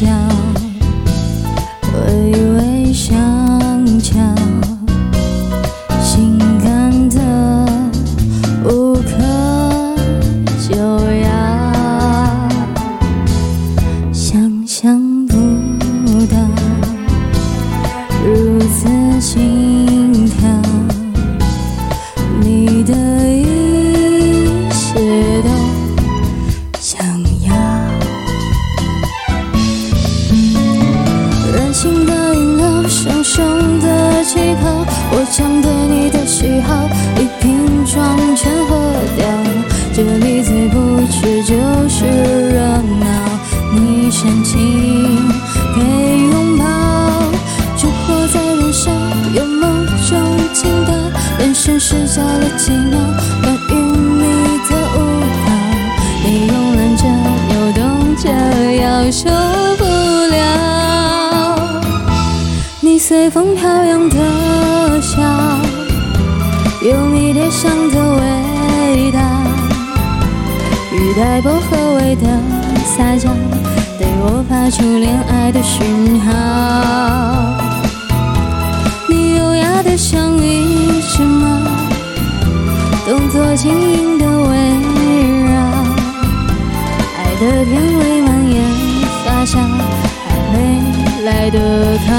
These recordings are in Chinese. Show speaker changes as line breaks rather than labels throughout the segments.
家。料，熊熊的气泡，我将对你的喜好一瓶装全喝掉。这里最不缺就是热闹，你深情给拥抱，烛火在燃烧，有某种情感，眼神失焦了几秒，关于你的舞蹈，你慵懒着，扭动着腰，受随风飘扬的笑，有迷迭香的味道，语带薄荷味的撒娇，对我发出恋爱的讯号。你优雅的像一只猫，动作轻盈的围绕，爱的甜味蔓延发酵，还没来得刚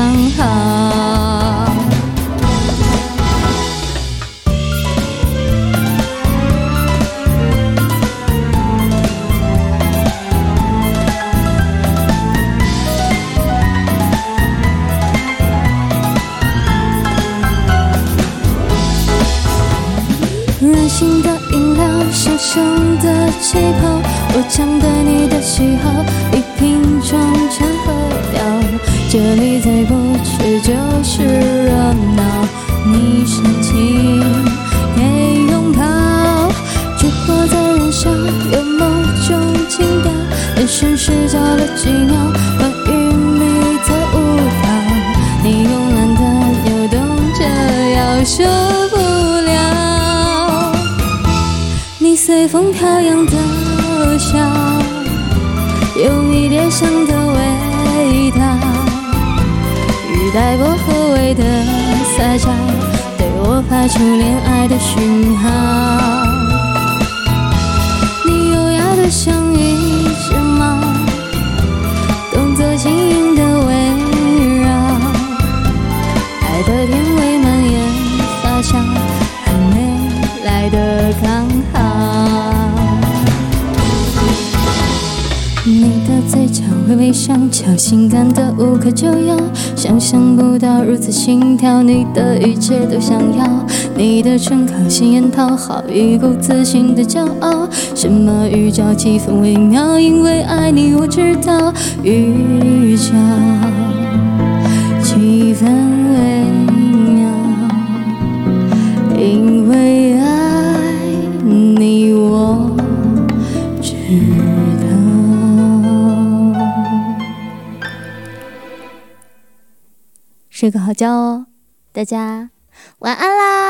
小熊的气泡，我将对你的喜好一瓶装全喝掉。这里最不缺就是热闹，你深情给拥抱，烛火在燃烧，有某种情调，眼神失焦了几秒，关于你的舞蹈，你慵懒的扭动着腰，随风飘扬的笑，有迷迭香的味道，雨带薄荷味的撒娇，对我发出恋爱的讯号。你优雅的像一角微微上翘，性感的无可救药，想象不到如此心跳，你的一切都想要，你的唇靠鲜艳讨好，一股自信的骄傲，什么预兆气氛微妙，因为爱你我知道预兆睡个好觉哦，大家晚安啦。